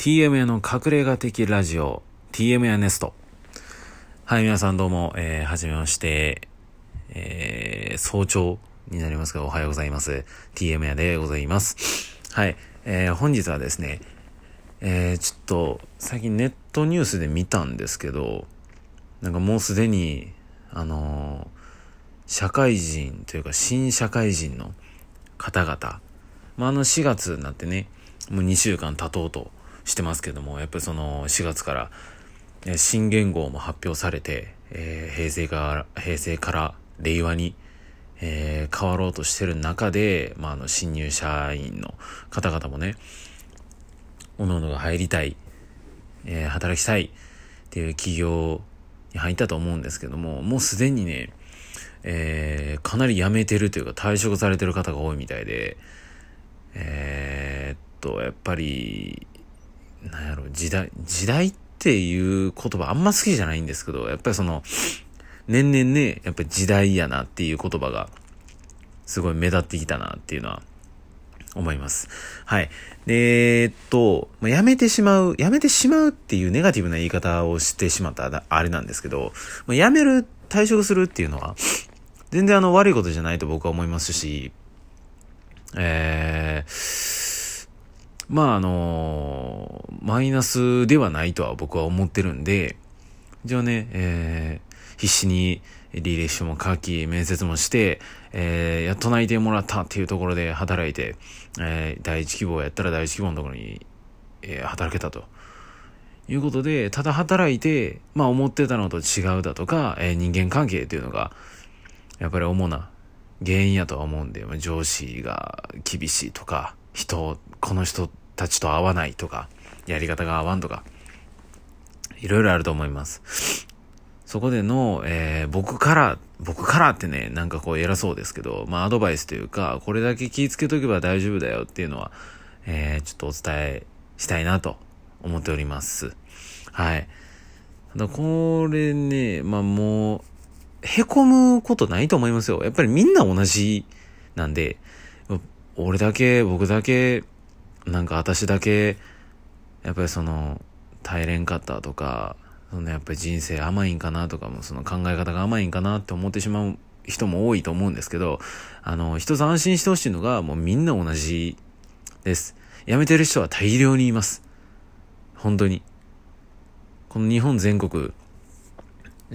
TM 屋の隠れ家的ラジオ、TM 屋ネスト。はい、皆さんどうも、えー、はじめまして、えー、早朝になりますが、おはようございます。TM 屋でございます。はい、えー、本日はですね、えー、ちょっと、最近ネットニュースで見たんですけど、なんかもうすでに、あのー社会人というか新社会人の方々、まあ、あの4月になってね、もう2週間経とうとしてますけども、やっぱりその4月から、え新元号も発表されて、えー平成から、平成から令和に、えー変わろうとしてる中で、まあ、あの、新入社員の方々もね、各々が入りたい、えー働きたいっていう企業に入ったと思うんですけども、もうすでにね、えーかなり辞めてるというか退職されてる方が多いみたいで、えーっと、やっぱり、なんやろ、時代、時代っていう言葉あんま好きじゃないんですけど、やっぱりその、年々ね、やっぱり時代やなっていう言葉が、すごい目立ってきたなっていうのは、思います。はい。で、えーっと、まあ、やめてしまう、やめてしまうっていうネガティブな言い方をしてしまったあれなんですけど、まあ、やめる、退職するっていうのは、全然あの悪いことじゃないと僕は思いますし、えー、まああのマイナスではないとは僕は思ってるんで、じゃあね、えー、必死に履歴書も書き、面接もして、えー、やっと内定もらったっていうところで働いて、えー、第一希望やったら第一希望のところに、えー働けたと。いうことで、ただ働いて、まあ思ってたのと違うだとか、えー人間関係っていうのが、やっぱり主な原因やとは思うんで、まあ上司が厳しいとか、人、この人たちと合わないとか、やり方が合わんとか、いろいろあると思います。そこでの、えー僕から、僕からってね、なんかこう偉そうですけど、まあアドバイスというか、これだけ気ぃつけとけば大丈夫だよっていうのは、えーちょっとお伝えしたいなと思っております。はい。ただこれね、まあもう、へこむことないと思いますよ。やっぱりみんな同じなんで、俺だけ、僕だけ、なんか私だけ、やっぱりその、耐えれんかったとか、そのやっぱり人生甘いんかなとかも、その考え方が甘いんかなって思ってしまう人も多いと思うんですけど、あの、一つ安心してほしいのが、もうみんな同じです。辞めてる人は大量にいます。本当に。この日本全国、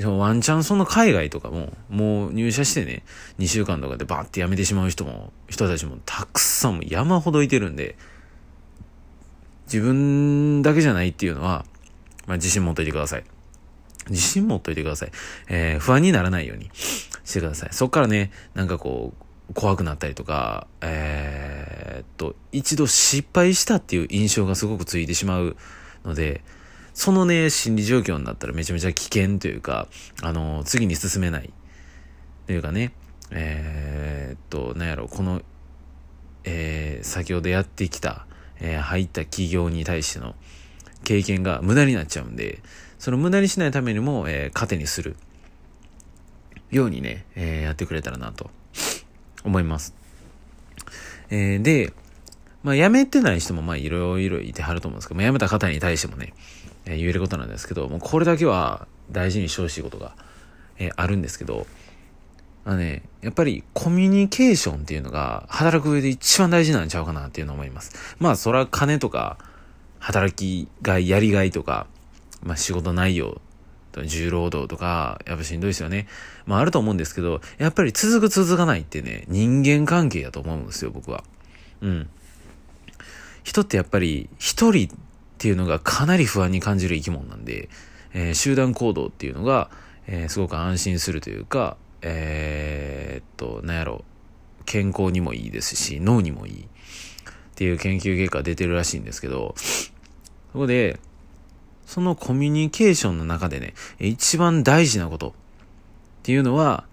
ワンチャンその海外とかも、もう入社してね、2週間とかでバーって辞めてしまう人も、人たちもたくさん山ほどいてるんで、自分だけじゃないっていうのは、まあ自信持っといてください。自信持っといてください。えー不安にならないようにしてください。そっからね、なんかこう、怖くなったりとか、えーっと、一度失敗したっていう印象がすごくついてしまうので、そのね、心理状況になったらめちゃめちゃ危険というか、あの、次に進めない。というかね、えーっと、なんやろ、この、えー先ほどやってきた、えー入った企業に対しての経験が無駄になっちゃうんで、その無駄にしないためにも、えー糧にするようにね、えーやってくれたらなと思います。えーで、まあ、辞めてない人も、まあ、いろいろいてはると思うんですけど、まあ、辞めた方に対してもね、えー言えることなんですけど、もうこれだけは大事にしてほしいことが、えーあるんですけど、あのね、やっぱりコミュニケーションっていうのが働く上で一番大事なんちゃうかなっていうのを思います。まあそれは金とか働きがい、やりがいとか、まあ仕事内容、重労働とか、やっぱしんどいですよね。まああると思うんですけど、やっぱり続く続かないってね、人間関係やと思うんですよ、僕は。うん。人ってやっぱり一人っていうのがかなり不安に感じる生き物なんで、えー集団行動っていうのが、えーすごく安心するというか、えーっと、なんやろ、健康にもいいですし、脳にもいいっていう研究結果出てるらしいんですけど、そこで、そのコミュニケーションの中でね、一番大事なことっていうのは、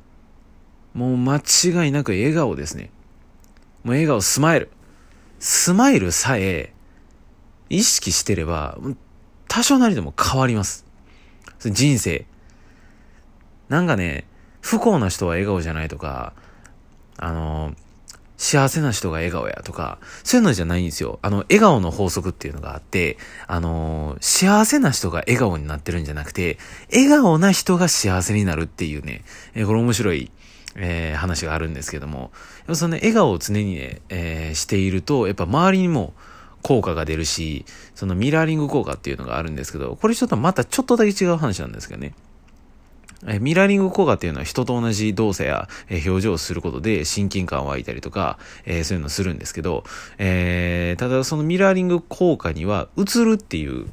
もう間違いなく笑顔ですね。もう笑顔、スマイル。スマイルさえ意識してれば、多少なりでも変わります。人生。なんかね、不幸な人は笑顔じゃないとか、あの、幸せな人が笑顔やとか、そういうのじゃないんですよ。あの、笑顔の法則っていうのがあって、あの、幸せな人が笑顔になってるんじゃなくて、笑顔な人が幸せになるっていうね、えー、これ面白い、えー、話があるんですけども、その、ね、笑顔を常にね、えー、していると、やっぱ周りにも効果が出るし、そのミラーリング効果っていうのがあるんですけど、これちょっとまたちょっとだけ違う話なんですけどね。えミラーリング効果っていうのは人と同じ動作や、え表情をすることで親近感湧いたりとか、えそういうのをするんですけど、え、ただそのミラーリング効果には映るっていう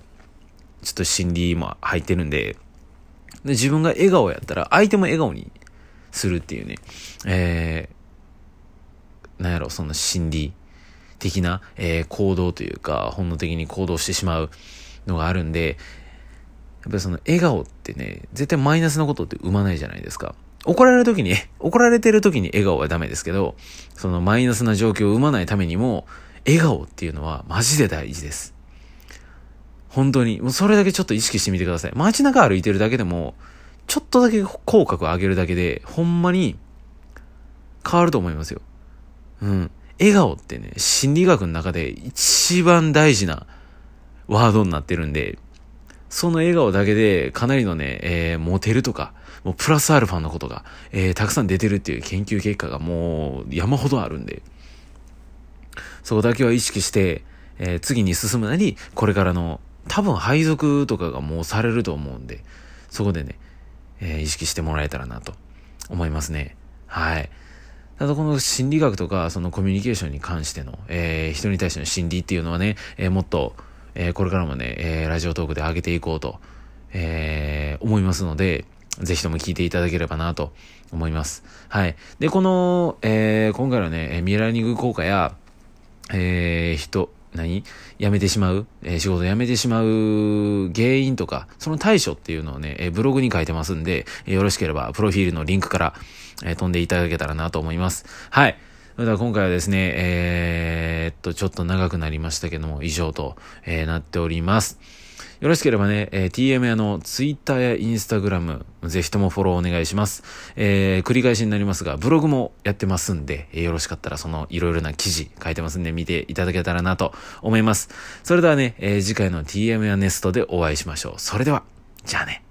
ちょっと心理も入ってるんで、で自分が笑顔やったら相手も笑顔にするっていうね、えー、なんやろ、その心理的な、えー、行動というか、本能的に行動してしまうのがあるんで、やっぱりその笑顔ってね、絶対マイナスなことって生まないじゃないですか。怒られる時に、怒られてる時に笑顔はダメですけど、そのマイナスな状況を生まないためにも、笑顔っていうのはマジで大事です。本当に。もうそれだけちょっと意識してみてください。街中歩いてるだけでも、ちょっとだけ口角を上げるだけで、ほんまに変わると思いますよ。うん。笑顔ってね、心理学の中で一番大事なワードになってるんで、その笑顔だけでかなりのね、えー、モテるとか、もうプラスアルファのことが、えー、たくさん出てるっていう研究結果がもう山ほどあるんで、そこだけは意識して、えー、次に進むなり、これからの多分配属とかがもうされると思うんで、そこでね、えー、意識してもらえたらなと思いますね。はい。ただこの心理学とかそのコミュニケーションに関しての、えー、人に対しての心理っていうのはね、えー、もっと、えー、これからもね、えー、ラジオトークで上げていこうと、えー、思いますので、ぜひとも聞いていただければなと思います。はい。で、この、えー、今回のね、ミラーニング効果や、えー、人、何？辞めてしまう、えー、仕事辞めてしまう原因とか、その対処っていうのをね、えー、ブログに書いてますんで、えー、よろしければ、プロフィールのリンクから、え飛んでいただけたらなと思います。はい。それでは今回はですね、えー、っと、ちょっと長くなりましたけども、以上と、えー、なっております。よろしければね、えー、TM 屋の Twitter や Instagram、ぜひともフォローお願いします。えー、繰り返しになりますが、ブログもやってますんで、えー、よろしかったらそのいろいろな記事書いてますんで、見ていただけたらなと思います。それではね、えー、次回の TM 屋ネストでお会いしましょう。それでは、じゃあね。